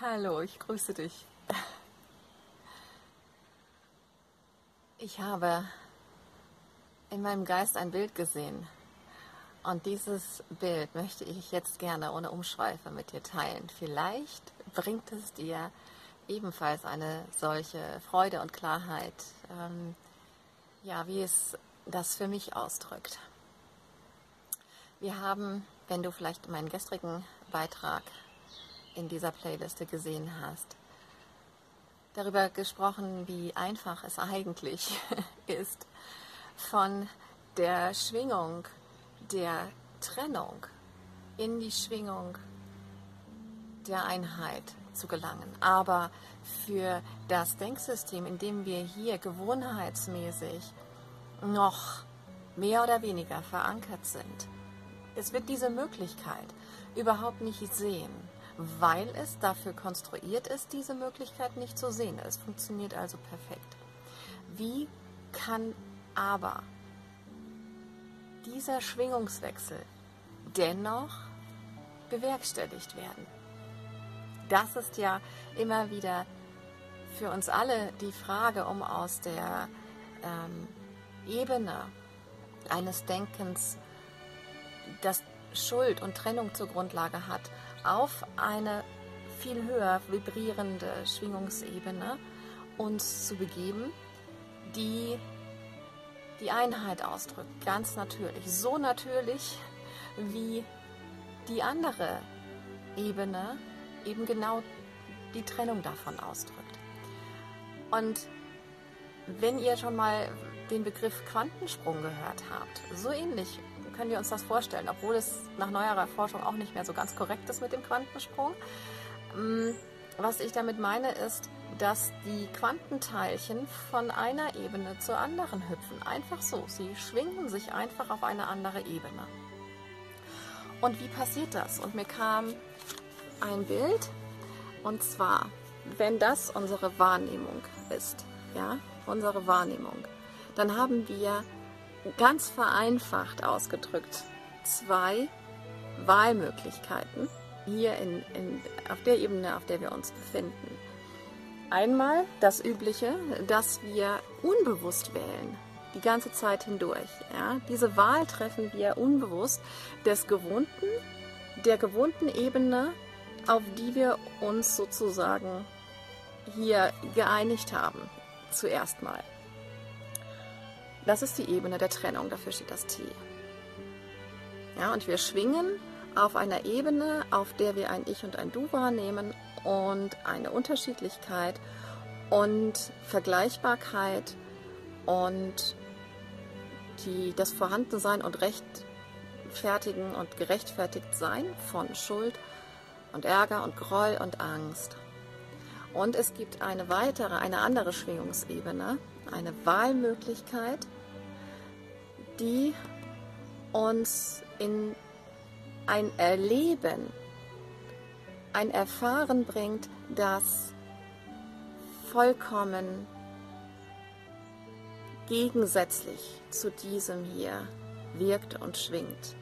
Hallo, ich grüße dich. Ich habe in meinem Geist ein Bild gesehen. Und dieses Bild möchte ich jetzt gerne ohne Umschweife mit dir teilen. Vielleicht bringt es dir ebenfalls eine solche Freude und Klarheit, ähm, ja, wie es das für mich ausdrückt. Wir haben, wenn du vielleicht meinen gestrigen Beitrag in dieser Playliste gesehen hast, darüber gesprochen, wie einfach es eigentlich ist, von der Schwingung der Trennung in die Schwingung der Einheit zu gelangen. Aber für das Denksystem, in dem wir hier gewohnheitsmäßig noch mehr oder weniger verankert sind, es wird diese Möglichkeit überhaupt nicht sehen, weil es dafür konstruiert ist, diese Möglichkeit nicht zu sehen. Es funktioniert also perfekt. Wie kann aber dieser Schwingungswechsel dennoch bewerkstelligt werden? Das ist ja immer wieder für uns alle die Frage, um aus der ähm, Ebene eines Denkens, das Schuld und Trennung zur Grundlage hat, auf eine viel höher vibrierende Schwingungsebene uns zu begeben, die die Einheit ausdrückt, ganz natürlich. So natürlich, wie die andere Ebene eben genau die Trennung davon ausdrückt. Und wenn ihr schon mal den Begriff Quantensprung gehört habt, so ähnlich können wir uns das vorstellen, obwohl es nach neuerer Forschung auch nicht mehr so ganz korrekt ist mit dem Quantensprung. Mm, was ich damit meine, ist, dass die Quantenteilchen von einer Ebene zur anderen hüpfen. Einfach so. Sie schwingen sich einfach auf eine andere Ebene. Und wie passiert das? Und mir kam ein Bild, und zwar, wenn das unsere Wahrnehmung ist, ja, unsere Wahrnehmung, dann haben wir ganz vereinfacht ausgedrückt zwei Wahlmöglichkeiten hier in, in, auf der Ebene, auf der wir uns befinden. Einmal das Übliche, dass wir unbewusst wählen, die ganze Zeit hindurch. Ja? Diese Wahl treffen wir unbewusst des gewohnten, der gewohnten Ebene, auf die wir uns sozusagen hier geeinigt haben, zuerst mal. Das ist die Ebene der Trennung, dafür steht das T. Ja, und wir schwingen auf einer Ebene, auf der wir ein Ich und ein Du wahrnehmen und eine Unterschiedlichkeit und Vergleichbarkeit und die, das Vorhandensein und Rechtfertigen und gerechtfertigt Sein von Schuld und Ärger und Groll und Angst. Und es gibt eine weitere, eine andere Schwingungsebene, eine Wahlmöglichkeit, die uns in ein Erleben, ein Erfahren bringt, das vollkommen gegensätzlich zu diesem hier wirkt und schwingt.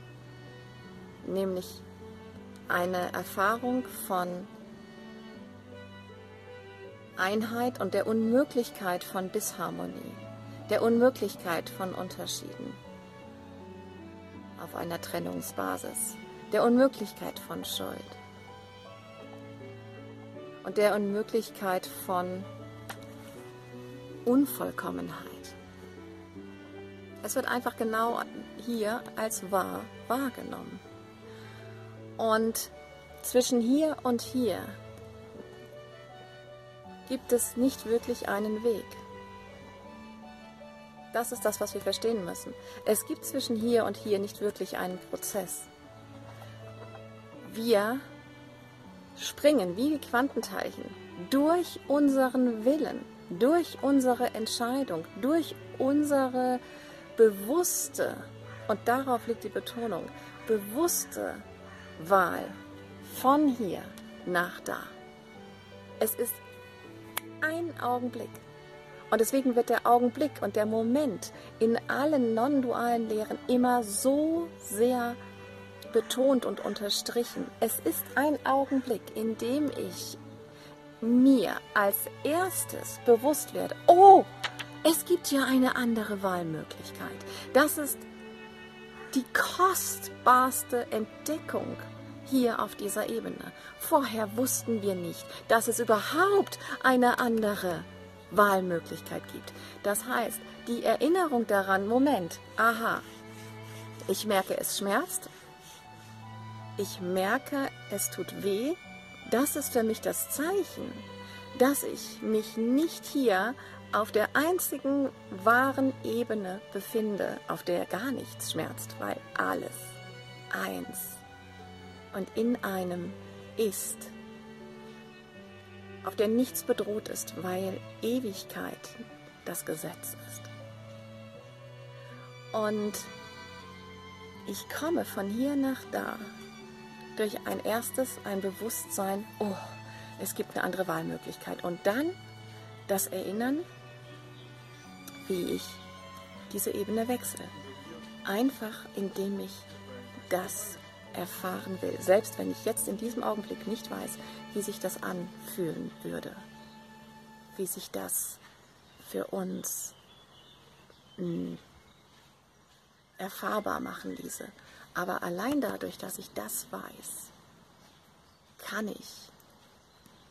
Nämlich eine Erfahrung von Einheit und der Unmöglichkeit von Disharmonie, der Unmöglichkeit von Unterschieden auf einer Trennungsbasis, der Unmöglichkeit von Schuld und der Unmöglichkeit von Unvollkommenheit. Es wird einfach genau hier als wahr wahrgenommen. Und zwischen hier und hier gibt es nicht wirklich einen Weg. Das ist das, was wir verstehen müssen. Es gibt zwischen hier und hier nicht wirklich einen Prozess. Wir springen wie die Quantenteilchen durch unseren Willen, durch unsere Entscheidung, durch unsere bewusste, und darauf liegt die Betonung, bewusste Wahl von hier nach da. Es ist ein Augenblick. Und deswegen wird der Augenblick und der Moment in allen non-dualen Lehren immer so sehr betont und unterstrichen. Es ist ein Augenblick, in dem ich mir als erstes bewusst werde, oh, es gibt ja eine andere Wahlmöglichkeit. Das ist die kostbarste Entdeckung hier auf dieser Ebene. Vorher wussten wir nicht, dass es überhaupt eine andere Wahlmöglichkeit gibt. Das heißt, die Erinnerung daran, Moment, aha, ich merke, es schmerzt, ich merke, es tut weh, das ist für mich das Zeichen, dass ich mich nicht hier auf der einzigen wahren Ebene befinde, auf der gar nichts schmerzt, weil alles eins und in einem ist, auf der nichts bedroht ist, weil Ewigkeit das Gesetz ist. Und ich komme von hier nach da durch ein erstes, ein Bewusstsein, oh, es gibt eine andere Wahlmöglichkeit. Und dann das Erinnern, wie ich diese Ebene wechsle. Einfach indem ich das erfahren will, selbst wenn ich jetzt in diesem Augenblick nicht weiß, wie sich das anfühlen würde, wie sich das für uns mh, hm, erfahrbar machen ließe. Aber allein dadurch, dass ich das weiß, kann ich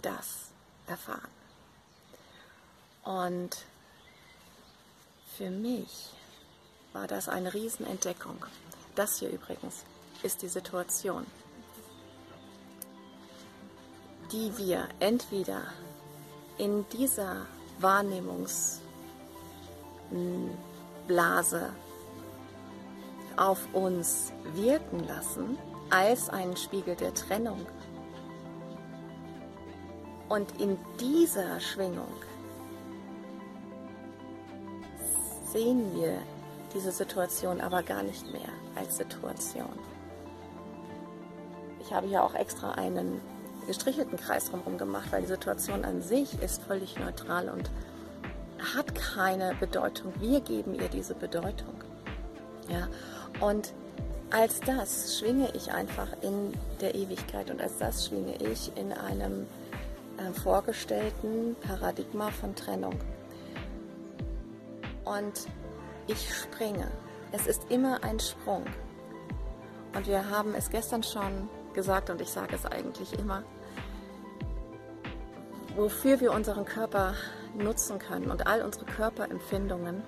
das erfahren. Und für mich war das eine Riesenentdeckung. Das hier übrigens ist die Situation, die wir entweder in dieser Wahrnehmungsblase auf uns wirken lassen als einen Spiegel der Trennung. Und in dieser Schwingung sehen wir diese Situation aber gar nicht mehr als Situation. Ich habe hier auch extra einen gestrichelten Kreis drumherum gemacht, weil die Situation an sich ist völlig neutral und hat keine Bedeutung. Wir geben ihr diese Bedeutung. Ja, und als das schwinge ich einfach in der Ewigkeit und als das schwinge ich in einem äh, vorgestellten Paradigma von Trennung. Und ich springe. Es ist immer ein Sprung. Und wir haben es gestern schon gesagt und ich sage es eigentlich immer, wofür wir unseren Körper nutzen können und all unsere Körperempfindungen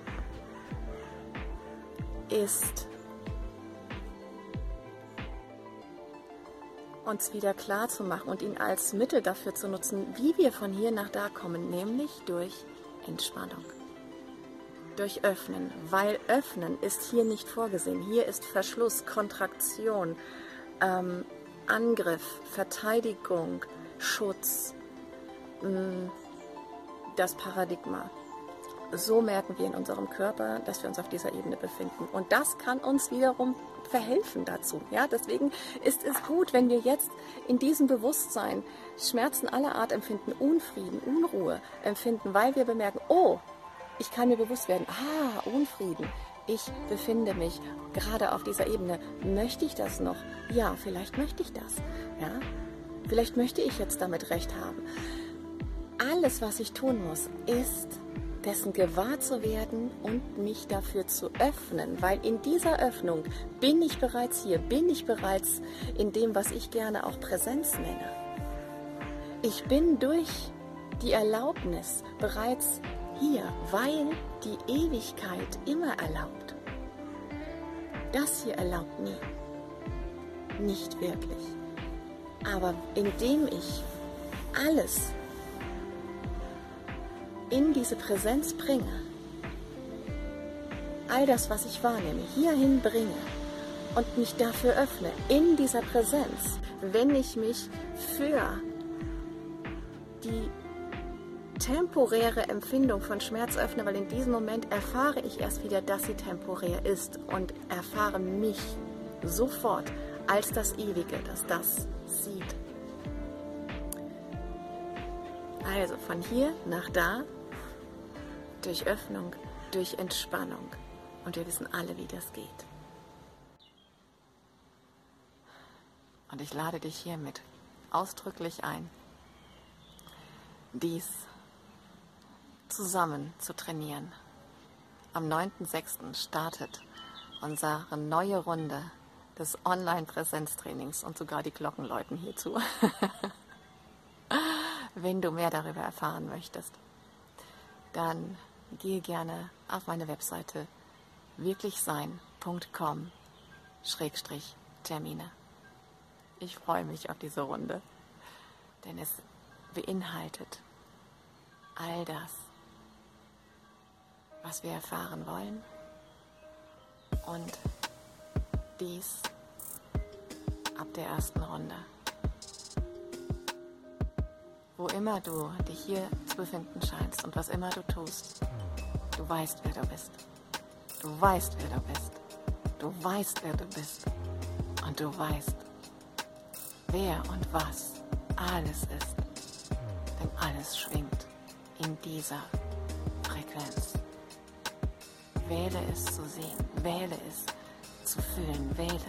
ist uns wieder klar zu machen und ihn als Mittel dafür zu nutzen, wie wir von hier nach da kommen, nämlich durch Entspannung. Durch Öffnen, weil Öffnen ist hier nicht vorgesehen. Hier ist Verschluss, Kontraktion, ähm, Angriff, Verteidigung, Schutz, mm, das Paradigma. So merken wir in unserem Körper, dass wir uns auf dieser Ebene befinden. Und das kann uns wiederum verhelfen dazu. Ja, deswegen ist es gut, wenn wir jetzt in diesem Bewusstsein Schmerzen aller Art empfinden, Unfrieden, Unruhe empfinden, weil wir bemerken, oh, ich kann mir bewusst werden, ah, Unfrieden. Ich befinde mich gerade auf dieser Ebene. Möchte ich das noch? Ja, vielleicht möchte ich das. Ja, vielleicht möchte ich jetzt damit recht haben. Alles, was ich tun muss, ist dessen gewahr zu werden und mich dafür zu öffnen, weil in dieser Öffnung bin ich bereits hier, bin ich bereits in dem, was ich gerne auch Präsenz nenne. Ich bin durch die Erlaubnis bereits hier, weil die Ewigkeit immer erlaubt. Das hier erlaubt nie. Nicht wirklich. Aber indem ich alles in diese Präsenz bringe, all das, was ich wahrnehme, hierhin bringe und mich dafür öffne, in dieser Präsenz, wenn ich mich für die temporäre Empfindung von Schmerz öffne, weil in diesem Moment erfahre ich erst wieder, dass sie temporär ist und erfahre mich sofort als das Ewige, das das sieht. Also von hier nach da durch Öffnung, durch Entspannung. Und wir wissen alle, wie das geht. Und ich lade dich hiermit ausdrücklich ein, dies zusammen zu trainieren. Am 9.6. startet unsere neue Runde des Online-Präsenztrainings und sogar die Glocken läuten hierzu. Wenn du mehr darüber erfahren möchtest, dann gehe gerne auf meine Webseite wirklichsein.com Termine. Ich freue mich auf diese Runde, denn es beinhaltet all das, was wir erfahren wollen und dies ab der ersten Runde. Wo immer du dich hier zu befinden scheinst und was immer du tust, du weißt, wer du bist. Du weißt, wer du bist. Du weißt, wer du bist. Und du weißt, wer und was alles ist. Denn alles schwingt in dieser Frequenz. Wähle es zu sehen, wähle es zu fühlen, wähle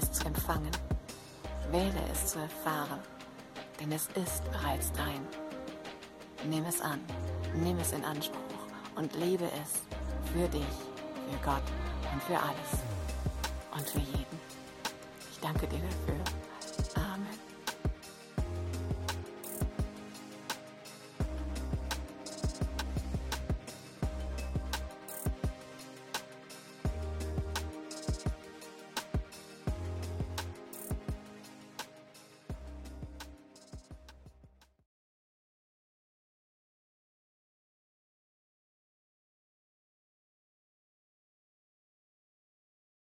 es zu empfangen, wähle es zu erfahren, denn es ist bereits dein. Nimm es an, nimm es in Anspruch und lebe es für dich, für Gott und für alles und für jeden. Ich danke dir dafür.